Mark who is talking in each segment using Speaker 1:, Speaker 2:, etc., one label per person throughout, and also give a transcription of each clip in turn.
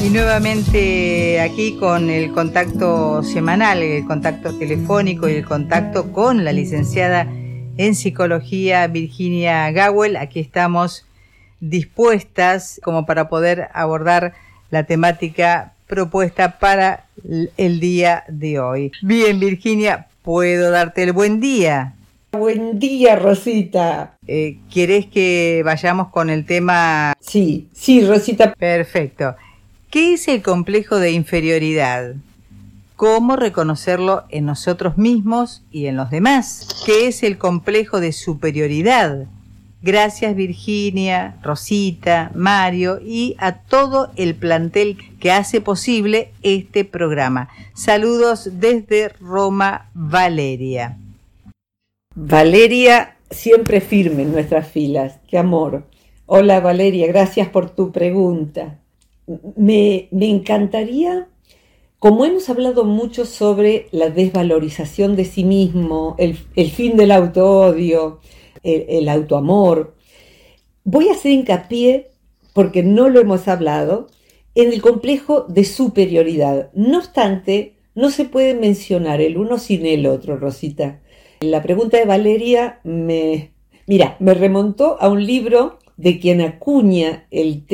Speaker 1: Y nuevamente aquí con el contacto semanal, el contacto telefónico y el contacto con la licenciada en psicología Virginia Gawel. Aquí estamos dispuestas como para poder abordar la temática propuesta para el día de hoy. Bien, Virginia, puedo darte el buen día.
Speaker 2: Buen día, Rosita.
Speaker 1: Eh, ¿Quieres que vayamos con el tema?
Speaker 2: Sí, sí, Rosita.
Speaker 1: Perfecto. ¿Qué es el complejo de inferioridad? ¿Cómo reconocerlo en nosotros mismos y en los demás? ¿Qué es el complejo de superioridad? Gracias Virginia, Rosita, Mario y a todo el plantel que hace posible este programa. Saludos desde Roma, Valeria.
Speaker 2: Valeria siempre firme en nuestras filas. Qué amor. Hola Valeria, gracias por tu pregunta me, encantaría, como hemos hablado mucho sobre la desvalorización de sí mismo, el, fin del autoodio, el, el autoamor, voy a hacer hincapié, porque no lo hemos hablado, en el complejo de superioridad. No obstante, no se puede mencionar el uno sin el otro, Rosita. La pregunta de Valeria me, mira, me remontó a un libro de quien acuña el,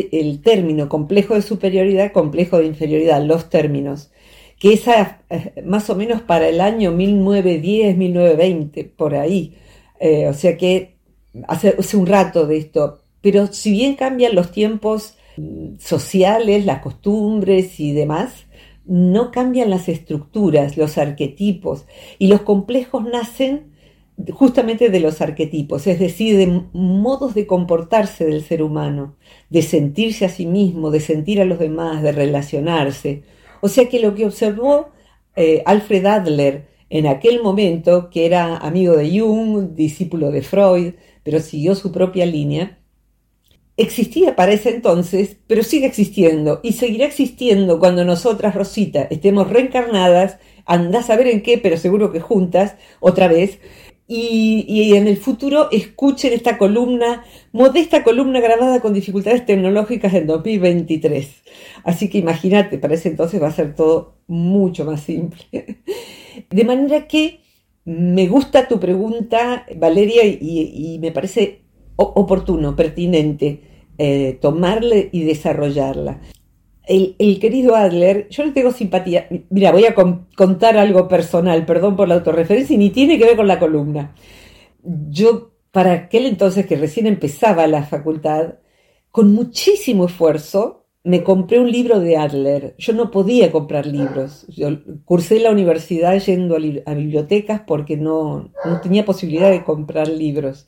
Speaker 2: término complejo de superioridad, complejo de inferioridad, los términos, que es eh, más o menos para el año 1910, 1920, por ahí. Eh, o sea que hace, hace un rato de esto. Pero si bien cambian los tiempos mm, sociales, las costumbres y demás, no cambian las estructuras, los arquetipos, y los complejos nacen justamente de los arquetipos, es decir, de modos de comportarse del ser humano, de sentirse a sí mismo, de sentir a los demás, de relacionarse. O sea que lo que observó eh, Alfred Adler en aquel momento, que era amigo de Jung, discípulo de Freud, pero siguió su propia línea, existía para ese entonces, pero sigue existiendo y seguirá existiendo cuando nosotras, Rosita, estemos reencarnadas, andás a ver en qué, pero seguro que juntas, otra vez, y, en el futuro escuchen esta columna, modesta columna grabada con dificultades tecnológicas en 2023. Así que imagínate, para ese entonces va a ser todo mucho más simple. De manera que me gusta tu pregunta, Valeria, y, me parece oportuno, pertinente eh, tomarla y desarrollarla el, querido Adler, yo le tengo simpatía. Mira, voy a contar algo personal, perdón por la autorreferencia, y ni tiene que ver con la columna. Yo, para aquel entonces que recién empezaba la facultad, con muchísimo esfuerzo, me compré un libro de Adler. Yo no podía comprar libros. Yo cursé la universidad yendo a, bibliotecas porque no, no tenía posibilidad de comprar libros.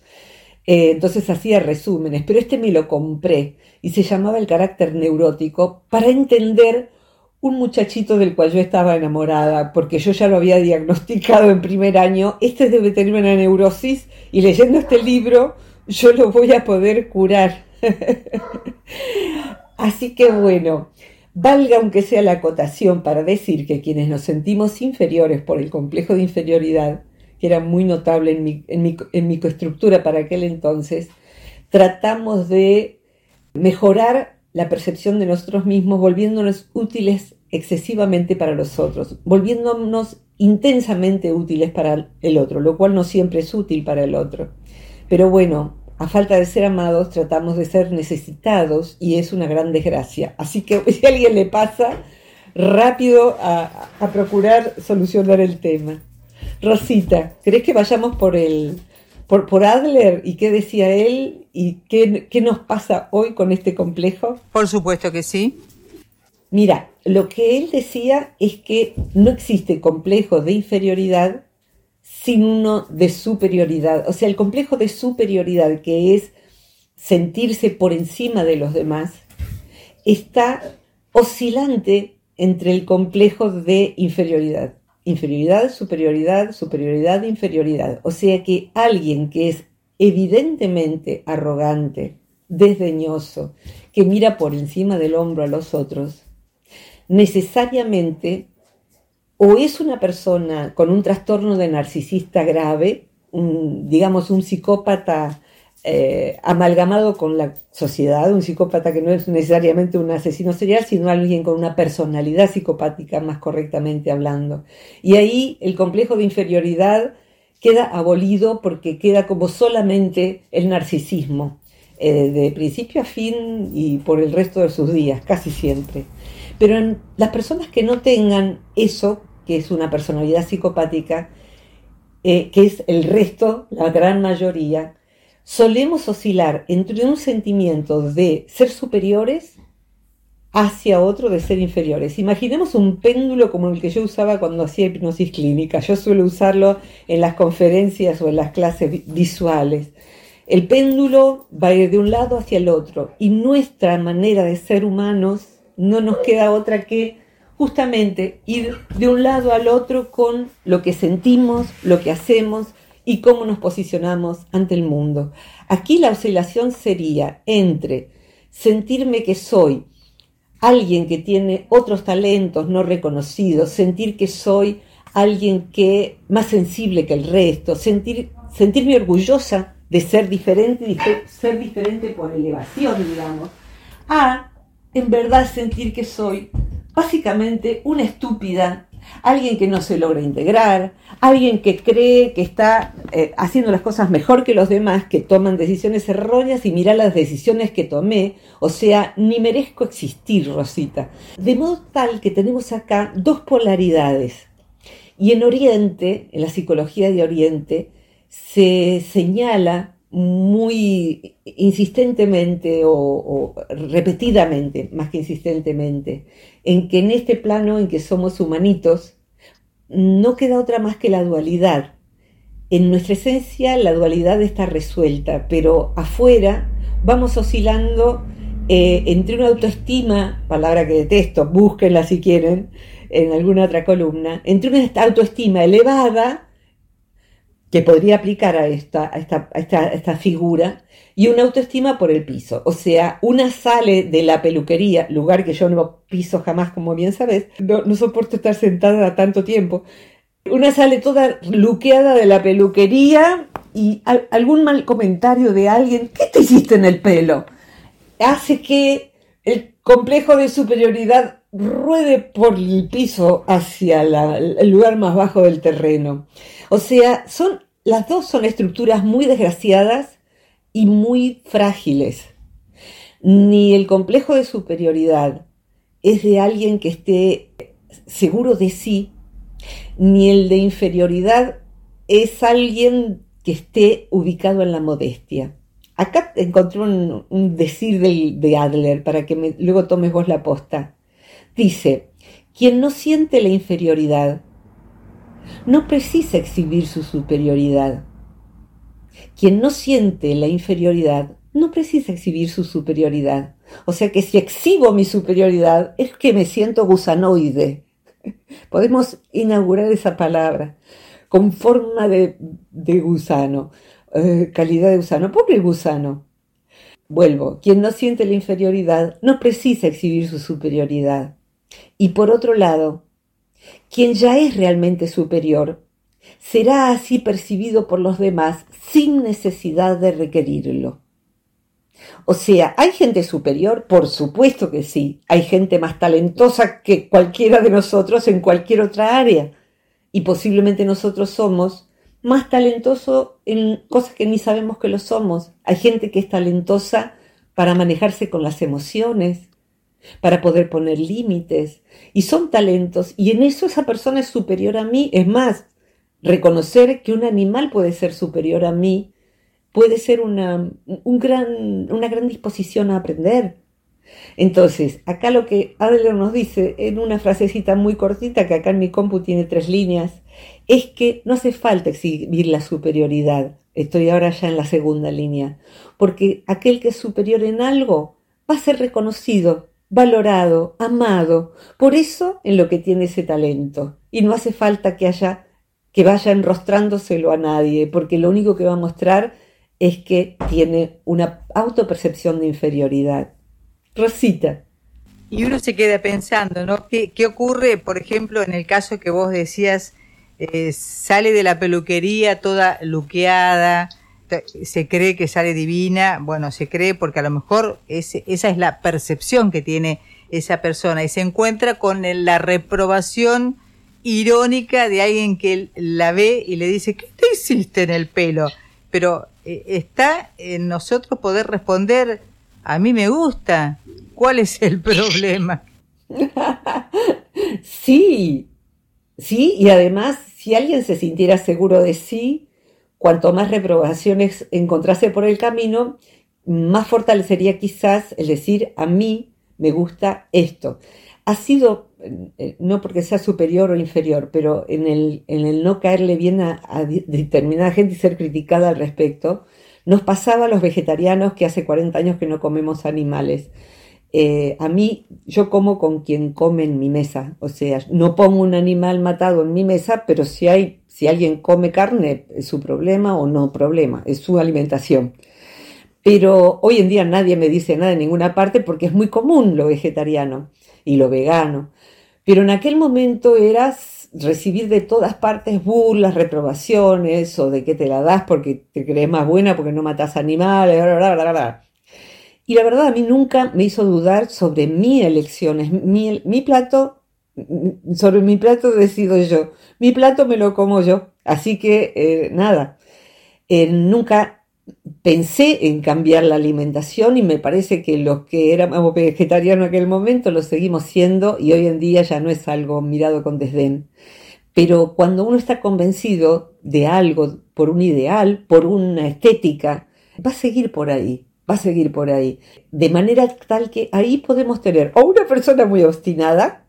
Speaker 2: Eh, entonces hacía resúmenes, pero este me lo compré y se llamaba El carácter neurótico para entender un muchachito del cual yo estaba enamorada, porque yo ya lo había diagnosticado en primer año, este debe tener una neurosis y leyendo este libro yo lo voy a poder curar. Así que bueno, valga aunque sea la acotación para decir que quienes nos sentimos inferiores por el complejo de inferioridad, que era muy notable en mi, en para aquel entonces, tratamos de mejorar la percepción de nosotros mismos, volviéndonos útiles excesivamente para los otros, volviéndonos intensamente útiles para el otro, lo cual no siempre es útil para el otro. Pero bueno, a falta de ser amados, tratamos de ser necesitados y es una gran desgracia. Así que si a alguien le pasa, rápido a procurar solucionar el tema. Rosita, ¿crees que vayamos por el por, por Adler y qué decía él y qué, qué nos pasa hoy con este complejo?
Speaker 1: Por supuesto que sí.
Speaker 2: Mira, lo que él decía es que no existe complejo de inferioridad sin uno de superioridad. O sea, el complejo de superioridad, que es sentirse por encima de los demás, está oscilante entre el complejo de inferioridad. Inferioridad, superioridad, superioridad, inferioridad. O sea que alguien que es evidentemente arrogante, desdeñoso, que mira por encima del hombro a los otros, necesariamente o es una persona con un trastorno de narcisista grave, digamos un psicópata eh, amalgamado con la sociedad, un psicópata que no es necesariamente un asesino serial, sino alguien con una personalidad psicopática más correctamente hablando. Y ahí el complejo de inferioridad queda abolido porque queda como solamente el narcisismo, eh, de principio a fin y por el resto de sus días, casi siempre. Pero en las personas que no tengan eso, que es una personalidad psicopática, eh, que es el resto, la gran mayoría, solemos oscilar entre un sentimiento de ser superiores hacia otro de ser inferiores. Imaginemos un péndulo como el que yo usaba cuando hacía hipnosis clínica. Yo suelo usarlo en las conferencias o en las clases visuales. El péndulo va a ir de un lado hacia el otro y nuestra manera de ser humanos no nos queda otra que justamente ir de un lado al otro con lo que sentimos, lo que hacemos y cómo nos posicionamos ante el mundo. Aquí la oscilación sería entre sentirme que soy alguien que tiene otros talentos no reconocidos, sentir que soy alguien que más sensible que el resto, sentir, sentirme orgullosa de ser diferente ser diferente por elevación, digamos, a en verdad sentir que soy básicamente una estúpida, alguien que no se logra integrar, alguien que cree que está eh, haciendo las cosas mejor que los demás, que toman decisiones erróneas y mira las decisiones que tomé, o sea, ni merezco existir, Rosita. De modo tal que tenemos acá dos polaridades. Y en Oriente, en la psicología de Oriente, se señala muy insistentemente o, repetidamente, más que insistentemente, en que en este plano en que somos humanitos, no queda otra más que la dualidad. En nuestra esencia la dualidad está resuelta, pero afuera vamos oscilando eh, entre una autoestima, palabra que detesto, búsquenla si quieren en alguna otra columna, entre una autoestima elevada que podría aplicar a esta, esta, esta, figura y una autoestima por el piso. O sea, una sale de la peluquería, lugar que yo no piso jamás, como bien sabes, no, no soporto estar sentada tanto tiempo. Una sale toda luqueada de la peluquería y algún mal comentario de alguien, ¿qué te hiciste en el pelo? Hace que el complejo de superioridad ruede por el piso hacia el lugar más bajo del terreno. O sea, son, las dos son estructuras muy desgraciadas y muy frágiles. Ni el complejo de superioridad es de alguien que esté seguro de sí, ni el de inferioridad es alguien que esté ubicado en la modestia. Acá encontré un, decir de, Adler para que luego tomes vos la posta. Dice, quien no siente la inferioridad no precisa exhibir su superioridad. Quien no siente la inferioridad no precisa exhibir su superioridad. O sea que si exhibo mi superioridad es que me siento gusanoide. Podemos inaugurar esa palabra con forma de, gusano, eh, calidad de gusano. ¿Por qué gusano? Vuelvo, quien no siente la inferioridad no precisa exhibir su superioridad. Y por otro lado, quien ya es realmente superior será así percibido por los demás sin necesidad de requerirlo. O sea, ¿hay gente superior? Por supuesto que sí. Hay gente más talentosa que cualquiera de nosotros en cualquier otra área. Y posiblemente nosotros somos más talentosos en cosas que ni sabemos que lo somos. Hay gente que es talentosa para manejarse con las emociones, para poder poner límites. Y son talentos. Y en eso esa persona es superior a mí. Es más, reconocer que un animal puede ser superior a mí puede ser una, un gran, una gran disposición a aprender. Entonces, acá lo que Adler nos dice en una frasecita muy cortita, que acá en mi compu tiene tres líneas, es que no hace falta exhibir la superioridad. Estoy ahora ya en la segunda línea, porque aquel que es superior en algo va a ser reconocido valorado, amado, por eso en lo que tiene ese talento. y no hace falta que haya que vaya enrostrándoselo a nadie, porque lo único que va a mostrar es que tiene una autopercepción de inferioridad. Rosita.
Speaker 1: Y uno se queda pensando, ¿no? ¿Qué, ocurre, por ejemplo, en el caso que vos decías, eh, sale de la peluquería toda luqueada, se cree que sale divina, bueno, se cree porque a lo mejor esa es la percepción que tiene esa persona y se encuentra con la reprobación irónica de alguien que la ve y le dice, ¿qué te hiciste en el pelo? Pero eh, está en nosotros poder responder, a mí me gusta, ¿cuál es el problema?
Speaker 2: sí, sí, y además, si alguien se sintiera seguro de sí, cuanto más reprobaciones encontrase por el camino, más fortalecería quizás el decir, a mí me gusta esto. Ha sido, eh, no porque sea superior o inferior, pero en el, en el no caerle bien a, determinada gente y ser criticada al respecto, nos pasaba a los vegetarianos que hace 40 años que no comemos animales. Eh, a mí, yo como con quien come en mi mesa, o sea, no pongo un animal matado en mi mesa, pero si hay, si alguien come carne, es su problema o no problema, es su alimentación. Pero hoy en día nadie me dice nada en ninguna parte porque es muy común lo vegetariano y lo vegano. Pero en aquel momento eras recibir de todas partes burlas, reprobaciones o de que te la das porque te crees más buena porque no matas animales, Y la verdad a mí nunca me hizo dudar sobre mi elección. Mi, plato, sobre mi plato decido yo. Mi plato me lo como yo. Así que eh, nada, eh, nunca pensé en cambiar la alimentación y me parece que los que éramos vegetarianos en aquel momento lo seguimos siendo y hoy en día ya no es algo mirado con desdén. Pero cuando uno está convencido de algo, por un ideal, por una estética, va a seguir por ahí, va a seguir por ahí. De manera tal que ahí podemos tener o una persona muy obstinada,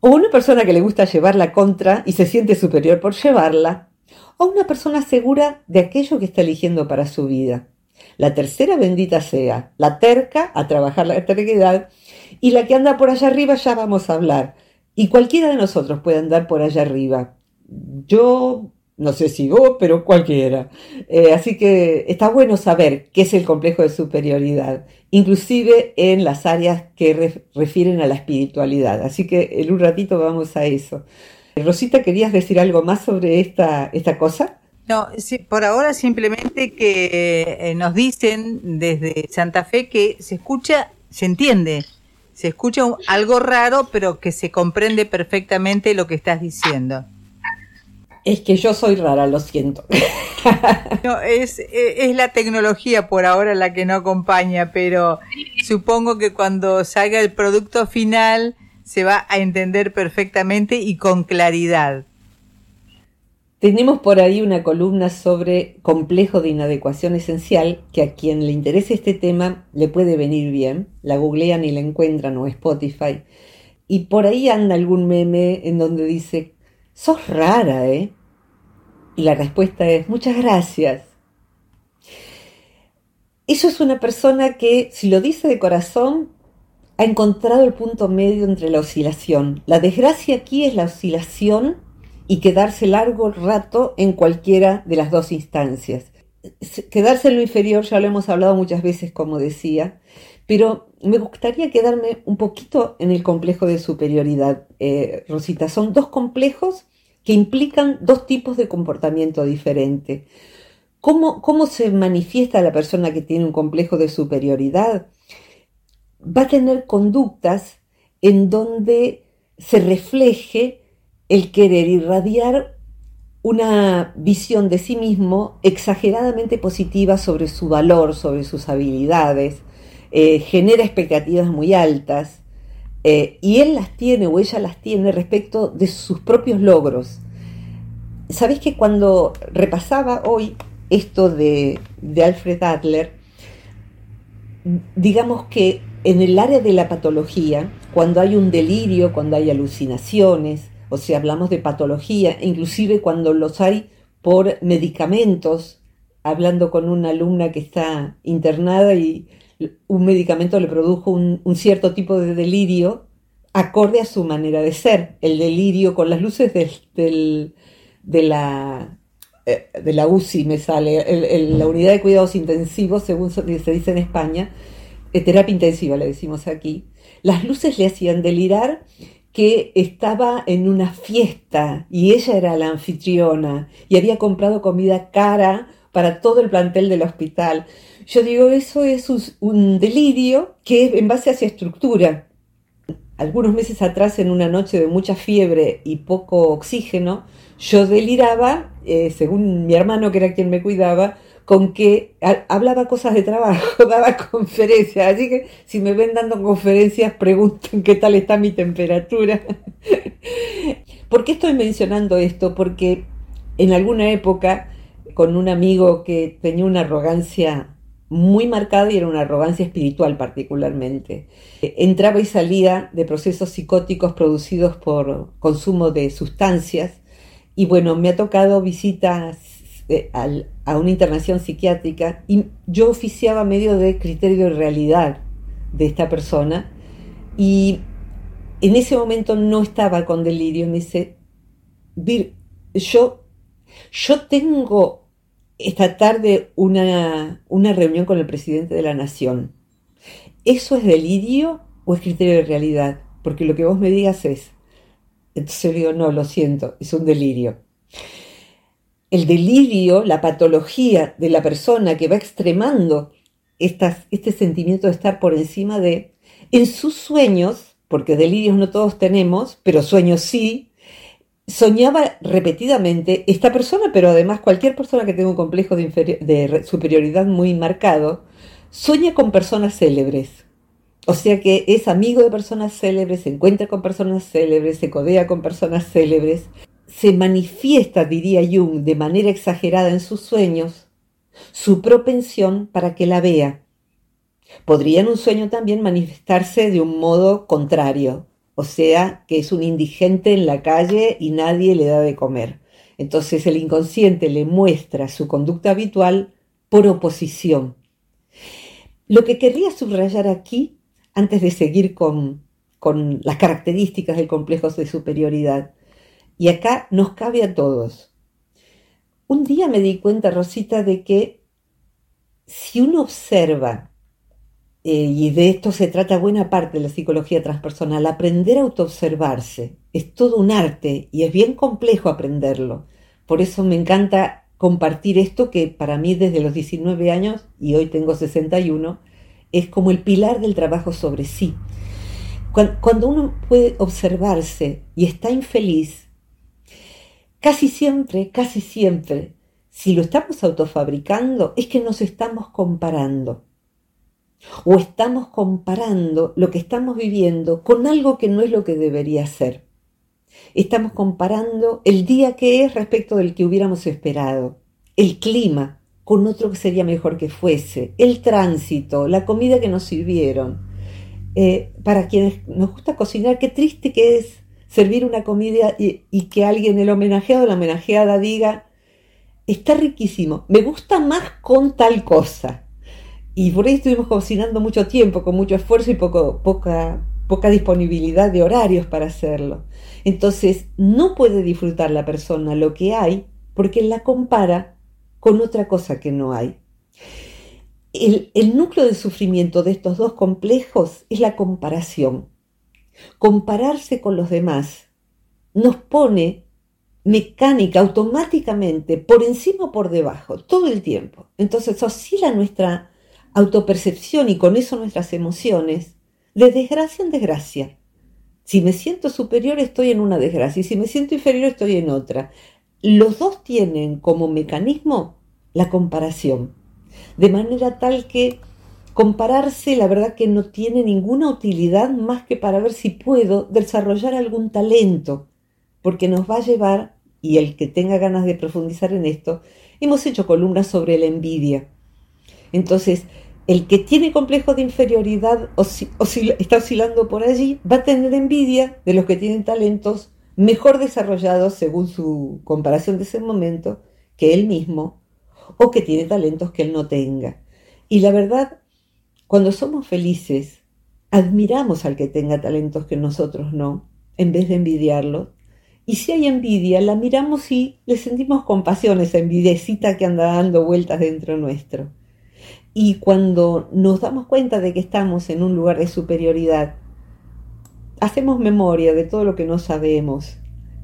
Speaker 2: o una persona que le gusta llevar la contra y se siente superior por llevarla, o una persona segura de aquello que está eligiendo para su vida. La tercera bendita sea, la terca a trabajar la terquedad y la que anda por allá arriba ya vamos a hablar. Y cualquiera de nosotros puede andar por allá arriba. Yo no sé si vos, pero cualquiera. Eh, así que está bueno saber qué es el complejo de superioridad, inclusive en las áreas que refieren a la espiritualidad. Así que en un ratito vamos a eso. Rosita, ¿querías decir algo más sobre esta, esta cosa?
Speaker 1: No, por ahora simplemente que eh, nos dicen desde Santa Fe que se escucha, se entiende, se escucha algo raro, pero que se comprende perfectamente lo que estás diciendo.
Speaker 2: Es que yo soy rara, lo siento.
Speaker 1: No, es, es la tecnología por ahora la que no acompaña, pero supongo que cuando salga el producto final se va a entender perfectamente y con claridad.
Speaker 2: Tenemos por ahí una columna sobre complejo de inadecuación esencial que a quien le interese este tema le puede venir bien. La googlean y la encuentran o Spotify. Y por ahí anda algún meme en donde dice, sos rara, ¿eh? Y la respuesta es, muchas gracias. Eso es una persona que, si lo dice de corazón, ha encontrado el punto medio entre la oscilación. La desgracia aquí es la oscilación y quedarse largo rato en cualquiera de las dos instancias. Quedarse en lo inferior ya lo hemos hablado muchas veces, como decía, pero me gustaría quedarme un poquito en el complejo de superioridad, eh, Rosita. Son dos complejos que implican dos tipos de comportamiento diferente. ¿Cómo, ¿Cómo se manifiesta la persona que tiene un complejo de superioridad? va a tener conductas en donde se refleje el querer irradiar una visión de sí mismo exageradamente positiva sobre su valor, sobre sus habilidades, eh, genera expectativas muy altas eh, y él las tiene o ella las tiene respecto de sus propios logros. Sabes que cuando repasaba hoy esto de, de Alfred Adler, digamos que en el área de la patología, cuando hay un delirio, cuando hay alucinaciones, o sea, hablamos de patología, inclusive cuando los hay por medicamentos, hablando con una alumna que está internada y un medicamento le produjo un, cierto tipo de delirio, acorde a su manera de ser. El delirio con las luces de, la, eh, de la UCI me sale, la unidad de cuidados intensivos, según se dice en España, eh, terapia intensiva le decimos aquí, las luces le hacían delirar que estaba en una fiesta y ella era la anfitriona y había comprado comida cara para todo el plantel del hospital. Yo digo, eso es un delirio que es en base a esa estructura. Algunos meses atrás, en una noche de mucha fiebre y poco oxígeno, yo deliraba, eh, según mi hermano, que era quien me cuidaba, con que hablaba cosas de trabajo, daba conferencias. Así que si me ven dando conferencias, pregunten qué tal está mi temperatura. ¿Por qué estoy mencionando esto? Porque en alguna época, con un amigo que tenía una arrogancia muy marcada y era una arrogancia espiritual particularmente. Entraba y salía de procesos psicóticos producidos por consumo de sustancias y bueno, me ha tocado visitas eh, a una internación psiquiátrica y yo oficiaba medio de criterio de realidad de esta persona y en ese momento no estaba con delirio, me dice, yo, yo tengo esta tarde una, una reunión con el presidente de la nación. ¿Eso es delirio o es criterio de realidad? Porque lo que vos me digas es, entonces digo, no, lo siento, es un delirio. El delirio, la patología de la persona que va extremando este sentimiento de estar por encima de, en sus sueños, porque delirios no todos tenemos, pero sueños sí, soñaba repetidamente esta persona, pero además cualquier persona que tenga un complejo de, superioridad muy marcado, sueña con personas célebres. O sea que es amigo de personas célebres, se encuentra con personas célebres, se codea con personas célebres, se manifiesta, diría Jung, de manera exagerada en sus sueños, su propensión para que la vea. Podría en un sueño también manifestarse de un modo contrario, o sea que es un indigente en la calle y nadie le da de comer. Entonces el inconsciente le muestra su conducta habitual por oposición. Lo que querría subrayar aquí, antes de seguir con, con las características del complejo de superioridad, y acá nos cabe a todos. Un día me di cuenta, Rosita, de que si uno observa eh, y de esto se trata buena parte de la psicología transpersonal, aprender a autoobservarse. Es todo un arte y es bien complejo aprenderlo. Por eso me encanta compartir esto que para mí desde los 19 años, y hoy tengo 61, es como el pilar del trabajo sobre sí. Cuando uno puede observarse y está infeliz, casi siempre, casi siempre, si lo estamos autofabricando, es que nos estamos comparando o estamos comparando lo que estamos viviendo con algo que no es lo que debería ser. Estamos comparando el día que es respecto del que hubiéramos esperado, el clima con otro que sería mejor que fuese, el tránsito, la comida que nos sirvieron. Eh, para quienes nos gusta cocinar, qué triste que es servir una comida y, y que alguien, el homenajeado o la homenajeada, diga, está riquísimo, me gusta más con tal cosa. Y por ahí estuvimos cocinando mucho tiempo, con mucho esfuerzo y poco, poca, poca disponibilidad de horarios para hacerlo. Entonces, no puede disfrutar la persona lo que hay porque la compara con otra cosa que no hay. El, el, núcleo de sufrimiento de estos dos complejos es la comparación. Compararse con los demás nos pone mecánica, automáticamente, por encima o por debajo, todo el tiempo. Entonces oscila nuestra autopercepción y con eso nuestras emociones, de desgracia en desgracia. Si me siento superior estoy en una desgracia y si me siento inferior estoy en otra. Los dos tienen como mecanismo la comparación, de manera tal que compararse la verdad que no tiene ninguna utilidad más que para ver si puedo desarrollar algún talento, porque nos va a llevar, y el que tenga ganas de profundizar en esto, hemos hecho columnas sobre la envidia. Entonces, el que tiene complejo de inferioridad o está oscilando por allí, va a tener envidia de los que tienen talentos mejor desarrollados según su comparación de ese momento que él mismo o que tiene talentos que él no tenga. Y la verdad, cuando somos felices, admiramos al que tenga talentos que nosotros no, en vez de envidiarlo. Y si hay envidia, la miramos y le sentimos compasión, esa envidiecita que anda dando vueltas dentro nuestro. Y cuando nos damos cuenta de que estamos en un lugar de superioridad, hacemos memoria de todo lo que no sabemos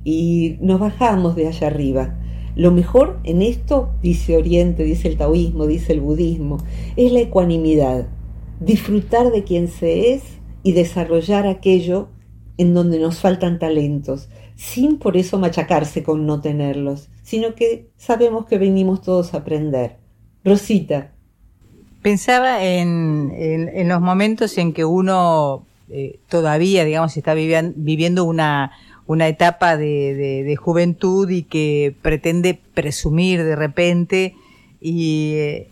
Speaker 2: y nos bajamos de allá arriba. Lo mejor en esto, dice Oriente, dice el taoísmo, dice el budismo, es la ecuanimidad, disfrutar de quien se es y desarrollar aquello en donde nos faltan talentos, sin por eso machacarse con no tenerlos, sino que sabemos que venimos todos a aprender. Rosita.
Speaker 1: Pensaba en, los momentos en que uno eh, todavía, digamos, está viviendo una, una etapa de, juventud y que pretende presumir de repente y eh,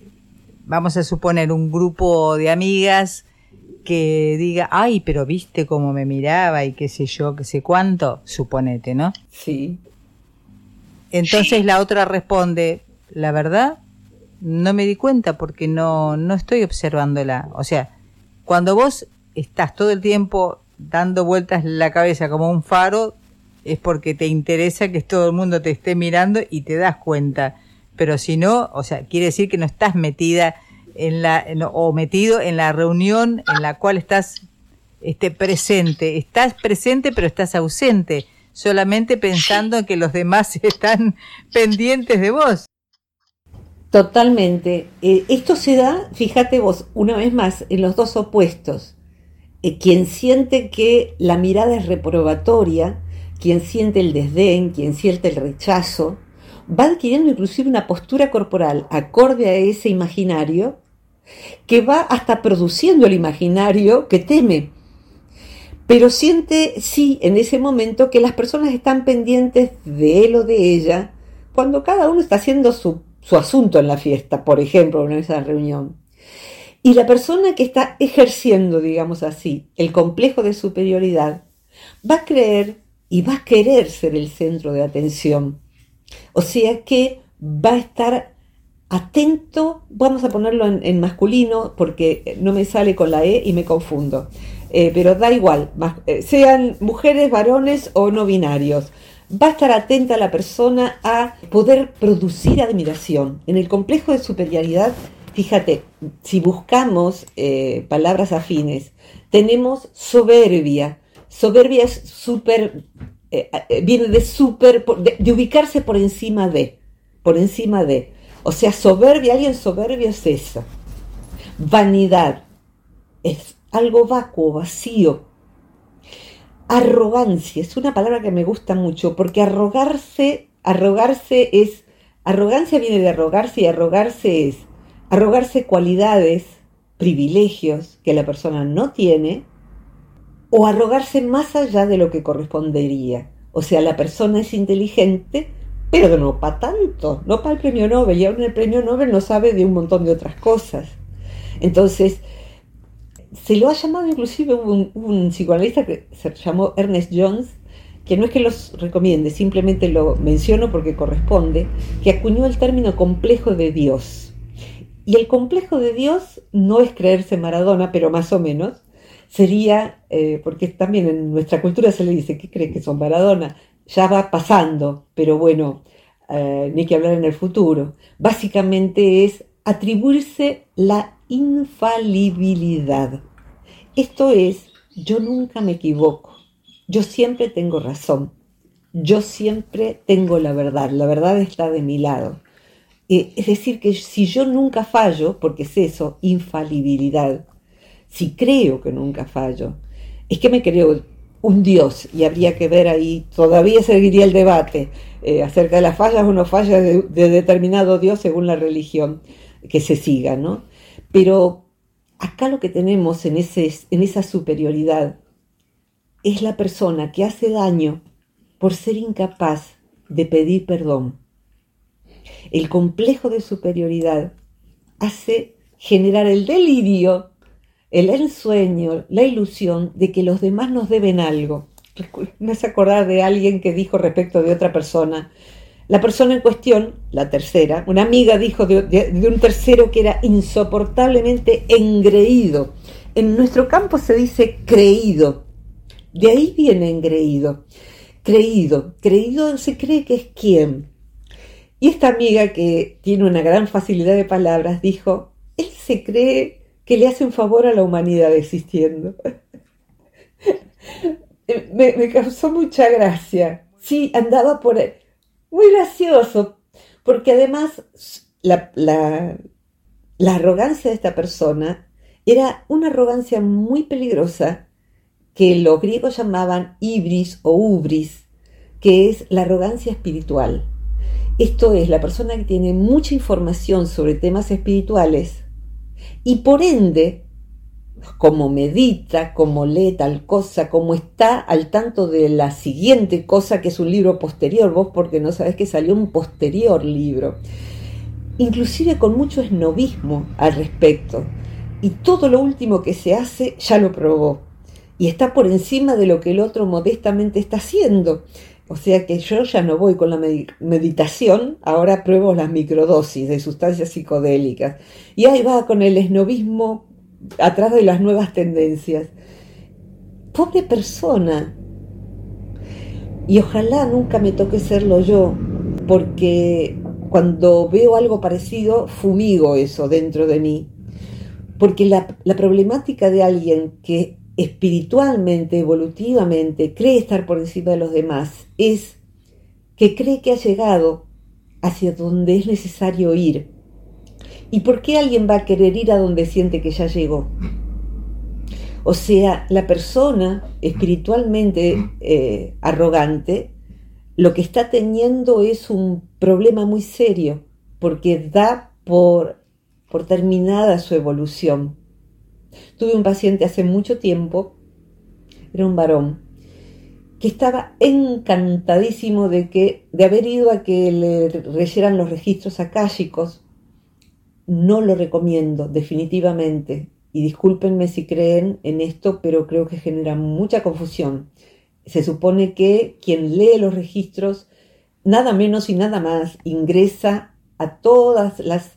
Speaker 1: vamos a suponer un grupo de amigas que diga, ay, pero viste cómo me miraba y qué sé yo, qué sé cuánto, suponete, ¿no?
Speaker 2: Sí.
Speaker 1: Entonces la otra responde, la verdad, no me di cuenta porque no, no estoy observándola. O sea, cuando vos estás todo el tiempo dando vueltas la cabeza como un faro, es porque te interesa que todo el mundo te esté mirando y te das cuenta. Pero si no, o sea, quiere decir que no estás metida en la, o metido en la reunión en la cual estás este, presente. Estás presente pero estás ausente, solamente pensando en que los demás están pendientes de vos.
Speaker 2: Totalmente. Eh, esto se da, fíjate vos, una vez más, en los dos opuestos. Eh, quien siente que la mirada es reprobatoria, quien siente el desdén, quien siente el rechazo, va adquiriendo inclusive una postura corporal acorde a ese imaginario que va hasta produciendo el imaginario que teme. Pero siente, sí, en ese momento que las personas están pendientes de él o de ella cuando cada uno está haciendo su, su asunto en la fiesta, por ejemplo, en esa reunión. Y la persona que está ejerciendo, digamos así, el complejo de superioridad, va a creer y va a querer ser el centro de atención. O sea que va a estar atento, vamos a ponerlo en, masculino porque no me sale con la E y me confundo, eh, pero da igual, eh, sean mujeres, varones o no binarios. Va a estar atenta la persona a poder producir admiración. En el complejo de superioridad, fíjate, si buscamos eh, palabras afines, tenemos soberbia, Soberbia es súper, eh, eh, viene de súper, de, ubicarse por encima de, por encima de. O sea, soberbia, alguien soberbio es eso. Vanidad es algo vacuo, vacío. Arrogancia es una palabra que me gusta mucho porque arrogarse, arrogarse es, arrogancia viene de arrogarse y arrogarse es arrogarse cualidades, privilegios que la persona no tiene o arrogarse más allá de lo que correspondería. O sea, la persona es inteligente, pero no para tanto, no para el premio Nobel, y aún el premio Nobel no sabe de un montón de otras cosas. Entonces, se lo ha llamado inclusive un, un psicoanalista que se llamó Ernest Jones, que no es que los recomiende, simplemente lo menciono porque corresponde, que acuñó el término complejo de Dios. Y el complejo de Dios no es creerse Maradona, pero más o menos, sería, eh, porque también en nuestra cultura se le dice, ¿qué crees que son Maradona? Ya va pasando, pero bueno, eh, ni que hablar en el futuro. Básicamente es atribuirse la infalibilidad. Esto es, yo nunca me equivoco, yo siempre tengo razón, yo siempre tengo la verdad, la verdad está de mi lado. Eh, es decir, que si yo nunca fallo, porque es eso, infalibilidad, si creo que nunca fallo, es que me creo un Dios y habría que ver ahí, todavía seguiría el debate eh, acerca de las fallas o no fallas de, determinado Dios según la religión que se siga, ¿no? Pero acá lo que tenemos en, ese, en esa superioridad es la persona que hace daño por ser incapaz de pedir perdón. El complejo de superioridad hace generar el delirio el ensueño, la ilusión de que los demás nos deben algo. Me hace acordar de alguien que dijo respecto de otra persona. La persona en cuestión, la tercera, una amiga dijo de, un tercero que era insoportablemente engreído. en nuestro campo se dice creído. De ahí viene engreído. Creído. Creído se cree que es quién. Y esta amiga que tiene una gran facilidad de palabras dijo, él se cree que le hace un favor a la humanidad existiendo. me, causó mucha gracia. Sí, andaba por... Muy gracioso, porque además la, la arrogancia de esta persona era una arrogancia muy peligrosa que los griegos llamaban ibris o ubris, que es la arrogancia espiritual. Esto es la persona que tiene mucha información sobre temas espirituales y por ende, como medita, como lee tal cosa, como está al tanto de la siguiente cosa que es un libro posterior, vos porque no sabés que salió un posterior libro inclusive con mucho esnovismo al respecto. Y todo lo último que se hace ya lo probó. Y está por encima de lo que el otro modestamente está haciendo. O sea que yo ya no voy con la meditación, ahora pruebo las microdosis de sustancias psicodélicas. Y ahí va con el esnovismo atrás de las nuevas tendencias. Pobre persona. Y ojalá nunca me toque serlo yo, porque cuando veo algo parecido, fumigo eso dentro de mí. Porque la, problemática de alguien que espiritualmente, evolutivamente, cree estar por encima de los demás, es que cree que ha llegado hacia donde es necesario ir. ¿Y por qué alguien va a querer ir a donde siente que ya llegó? O sea, la persona espiritualmente eh, arrogante lo que está teniendo es un problema muy serio, porque da por, por terminada su evolución. Tuve un paciente hace mucho tiempo, era un varón, que estaba encantadísimo de que de haber ido a que le leyeran los registros akáshicos. No lo recomiendo definitivamente. Y discúlpenme si creen en esto, pero creo que genera mucha confusión se supone que quien lee los registros, nada menos y nada más, ingresa a todas las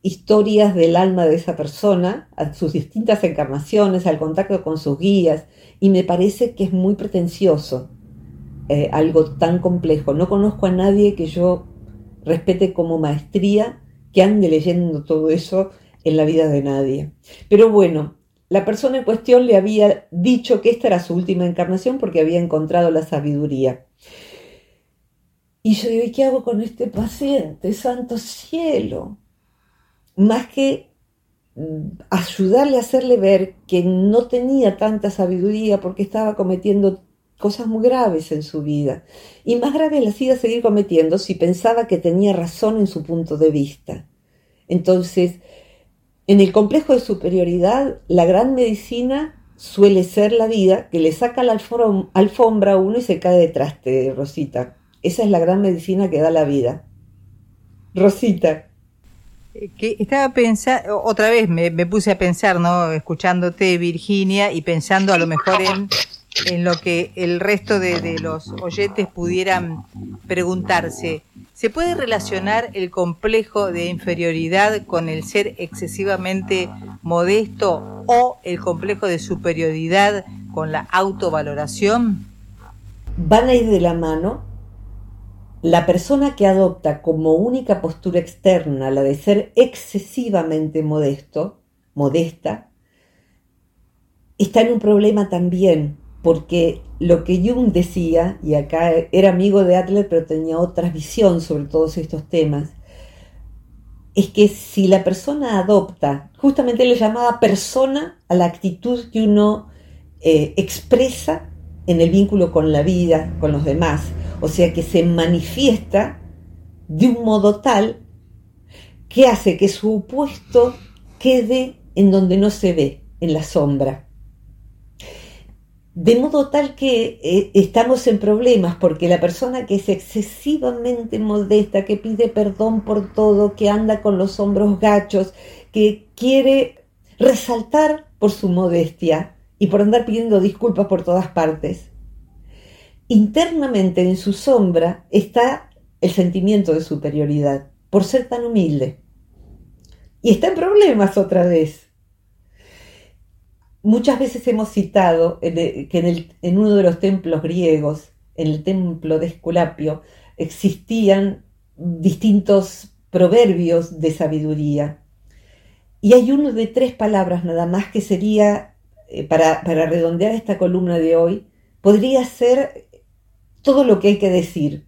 Speaker 2: historias del alma de esa persona, a sus distintas encarnaciones, al contacto con sus guías, y me parece que es muy pretencioso eh, algo tan complejo. No conozco a nadie que yo respete como maestría que ande leyendo todo eso en la vida de nadie. Pero bueno, la persona en cuestión le había dicho que esta era su última encarnación porque había encontrado la sabiduría. Y yo digo, qué hago con este paciente? Santo cielo. Más que mm, ayudarle a hacerle ver que no tenía tanta sabiduría porque estaba cometiendo cosas muy graves en su vida. Y más graves las iba a seguir cometiendo si pensaba que tenía razón en su punto de vista. Entonces, en el complejo de superioridad, la gran medicina suele ser la vida que le saca la alfombra a uno y se cae detrás de Rosita. Esa es la gran medicina que da la vida. Rosita.
Speaker 1: Eh, que estaba pensando, otra vez me, me, puse a pensar, ¿no? Escuchándote, Virginia, y pensando a lo mejor en en lo que el resto de, los oyentes pudieran preguntarse. ¿Se puede relacionar el complejo de inferioridad con el ser excesivamente modesto o el complejo de superioridad con la autovaloración?
Speaker 2: Van a ir de la mano. La persona que adopta como única postura externa la de ser excesivamente modesto, modesta, está en un problema también porque lo que Jung decía, y acá era amigo de Adler, pero tenía otra visión sobre todos estos temas, es que si la persona adopta, justamente le llamaba persona a la actitud que uno eh, expresa en el vínculo con la vida, con los demás, o sea que se manifiesta de un modo tal que hace que su opuesto quede en donde no se ve, en la sombra. De modo tal que eh, estamos en problemas porque la persona que es excesivamente modesta, que pide perdón por todo, que anda con los hombros gachos, que quiere resaltar por su modestia y por andar pidiendo disculpas por todas partes, internamente en su sombra está el sentimiento de superioridad por ser tan humilde. Y está en problemas otra vez muchas veces hemos citado que en, en uno de los templos griegos, en el templo de Esculapio, existían distintos proverbios de sabiduría. Y hay uno de tres palabras nada más que sería, eh, para, para redondear esta columna de hoy, podría ser todo lo que hay que decir.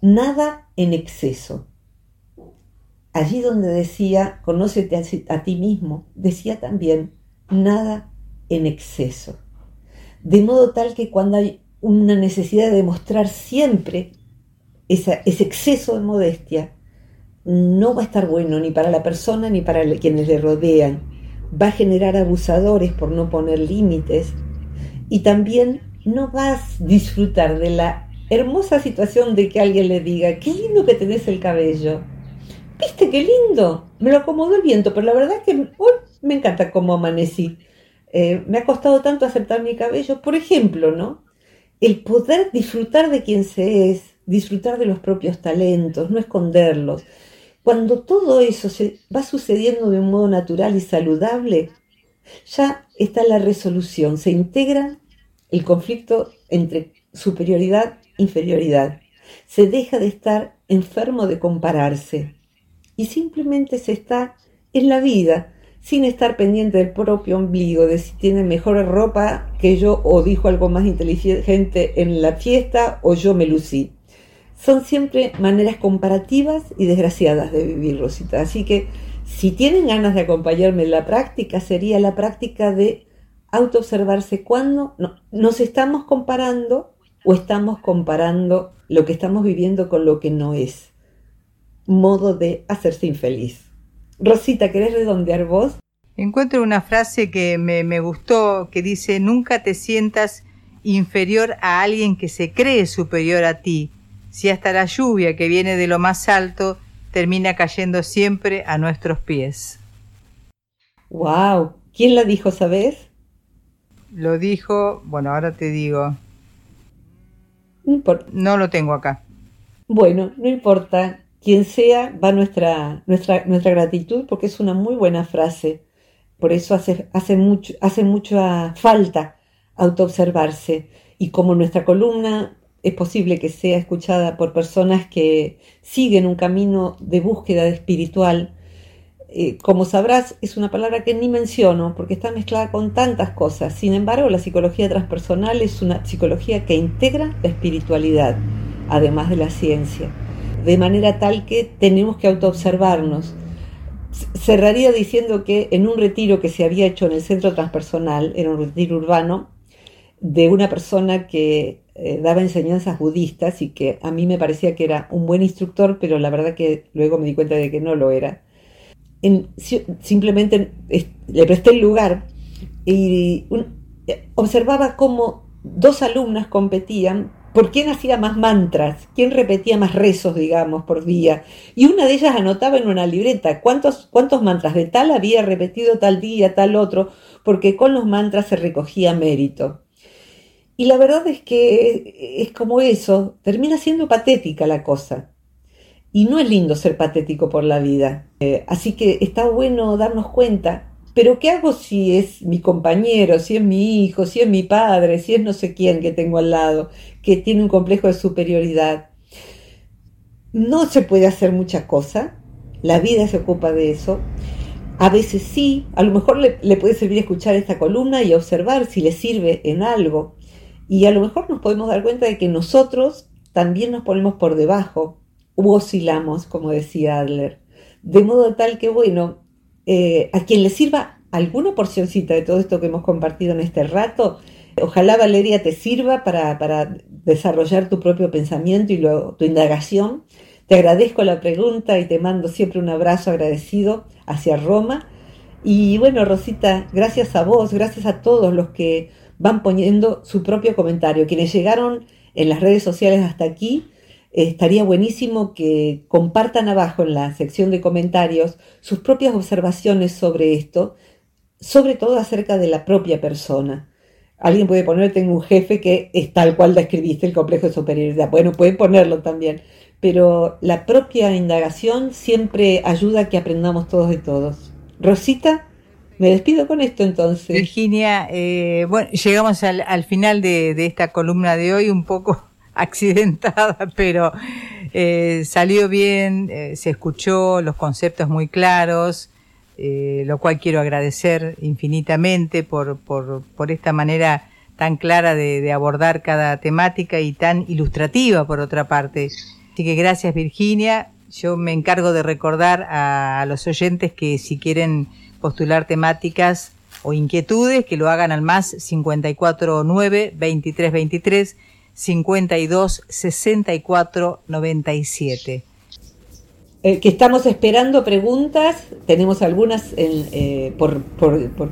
Speaker 2: Nada en exceso. Allí donde decía, conócete a, ti mismo, decía también, nada en exceso. De modo tal que cuando hay una necesidad de demostrar siempre ese exceso de modestia, no va a estar bueno ni para la persona ni para quienes le rodean. Va a generar abusadores por no poner límites y también no vas a disfrutar de la hermosa situación de que alguien le diga, qué lindo que tenés el cabello. ¿Viste qué lindo? Me lo acomodó el viento, pero la verdad es que me encanta cómo amanecí. Eh, me ha costado tanto aceptar mi cabello. Por ejemplo, ¿no? El poder disfrutar de quien se es, disfrutar de los propios talentos, no esconderlos. Cuando todo eso se va sucediendo de un modo natural y saludable, ya está la resolución, se integra el conflicto entre superioridad e inferioridad. Se deja de estar enfermo de compararse y simplemente se está en la vida sin estar pendiente del propio ombligo, de si tiene mejor ropa que yo o dijo algo más inteligente en la fiesta o yo me lucí son siempre maneras comparativas y desgraciadas de vivir, Rosita. Así que si tienen ganas de acompañarme en la práctica, sería la práctica de autoobservarse cuando nos estamos comparando o estamos comparando lo que estamos viviendo con lo que no es. Modo de hacerse infeliz. Rosita, ¿querés redondear vos?
Speaker 1: Encuentro una frase que me, me gustó que dice, nunca te sientas inferior a alguien que se cree superior a ti si hasta la lluvia que viene de lo más alto termina cayendo siempre a nuestros pies.
Speaker 2: ¡Wow! ¿Quién la dijo, sabes?
Speaker 1: Lo dijo, bueno, ahora te digo. No, lo tengo acá.
Speaker 2: Bueno, no importa. Quien sea, va nuestra, nuestra, nuestra gratitud porque es una muy buena frase. Por eso hace, hace, mucho, hace mucha falta autoobservarse. Y como nuestra columna es posible que sea escuchada por personas que siguen un camino de búsqueda espiritual. Eh, como sabrás, es una palabra que ni menciono porque está mezclada con tantas cosas. Sin embargo, la psicología transpersonal es una psicología que integra la espiritualidad, además de la ciencia, de manera tal que tenemos que autoobservarnos. Cerraría diciendo que en un retiro que se había hecho en el centro transpersonal, era un retiro urbano, de una persona que eh, daba enseñanzas budistas y que a mí me parecía que era un buen instructor, pero la verdad que luego me di cuenta de que no lo era. simplemente le presté el lugar y observaba cómo dos alumnas competían por quién hacía más mantras, quién repetía más rezos, digamos, por día. Y una de ellas anotaba en una libreta cuántos, cuántos mantras de tal había repetido tal día, tal otro, porque con los mantras se recogía mérito. Y la verdad es que es como eso, termina siendo patética la cosa. Y no es lindo ser patético por la vida. Eh, así que está bueno darnos cuenta, pero ¿qué hago si es mi compañero, si es mi hijo, si es mi padre, si es no sé quién que tengo al lado, que tiene un complejo de superioridad? No se puede hacer mucha cosa, la vida se ocupa de eso. A veces sí, a lo mejor le, puede servir escuchar esta columna y observar si le sirve en algo y a lo mejor nos podemos dar cuenta de que nosotros también nos ponemos por debajo, u oscilamos, como decía Adler. De modo tal que, bueno, eh, a quien le sirva alguna porcioncita de todo esto que hemos compartido en este rato, ojalá Valeria te sirva para, para desarrollar tu propio pensamiento y tu indagación. Te agradezco la pregunta y te mando siempre un abrazo agradecido hacia Roma. Y bueno, Rosita, gracias a vos, gracias a todos los que van poniendo su propio comentario. Quienes llegaron en las redes sociales hasta aquí, estaría buenísimo que compartan abajo en la sección de comentarios sus propias observaciones sobre esto, sobre todo acerca de la propia persona. Alguien puede poner, tengo un jefe que es tal cual describiste el complejo de superioridad. Bueno, pueden ponerlo también, pero la propia indagación siempre ayuda a que aprendamos todos de todos. Rosita, Me despido con esto entonces.
Speaker 1: Virginia, eh, bueno, llegamos al, final de, esta columna de hoy un poco accidentada, pero eh, salió bien, eh, se escuchó los conceptos muy claros, lo cual quiero agradecer infinitamente por, por, por esta manera tan clara de, abordar cada temática y tan ilustrativa por otra parte. Así que gracias Virginia. Yo me encargo de recordar a los oyentes que si quieren postular temáticas o inquietudes, que lo hagan al más 549 2323 52 64 97.
Speaker 2: Que estamos esperando preguntas, tenemos algunas eh, por,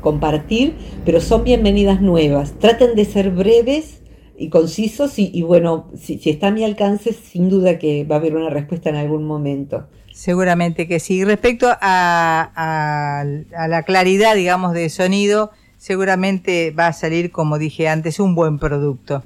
Speaker 2: compartir, pero son bienvenidas nuevas. Traten de ser breves y concisos y, bueno, si, está a mi alcance, sin duda que va a haber una respuesta en algún momento.
Speaker 1: Seguramente que sí. Respecto a, la claridad, digamos, de sonido, seguramente va a salir, como dije antes, un buen producto.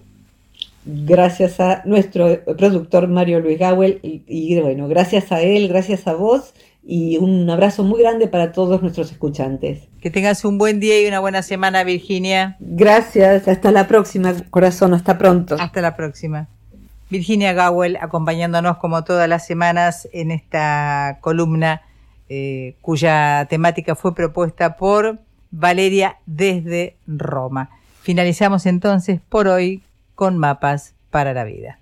Speaker 2: Gracias a nuestro productor Mario Luis Gawel y, bueno, gracias a él, gracias a vos y un abrazo muy grande para todos nuestros escuchantes.
Speaker 1: Que tengas un buen día y una buena semana, Virginia.
Speaker 2: Gracias, hasta la próxima, corazón, hasta pronto.
Speaker 1: Hasta la próxima. Virginia Gawel acompañándonos como todas las semanas en esta columna eh, cuya temática fue propuesta por Valeria desde Roma. Finalizamos entonces por hoy con mapas para la vida.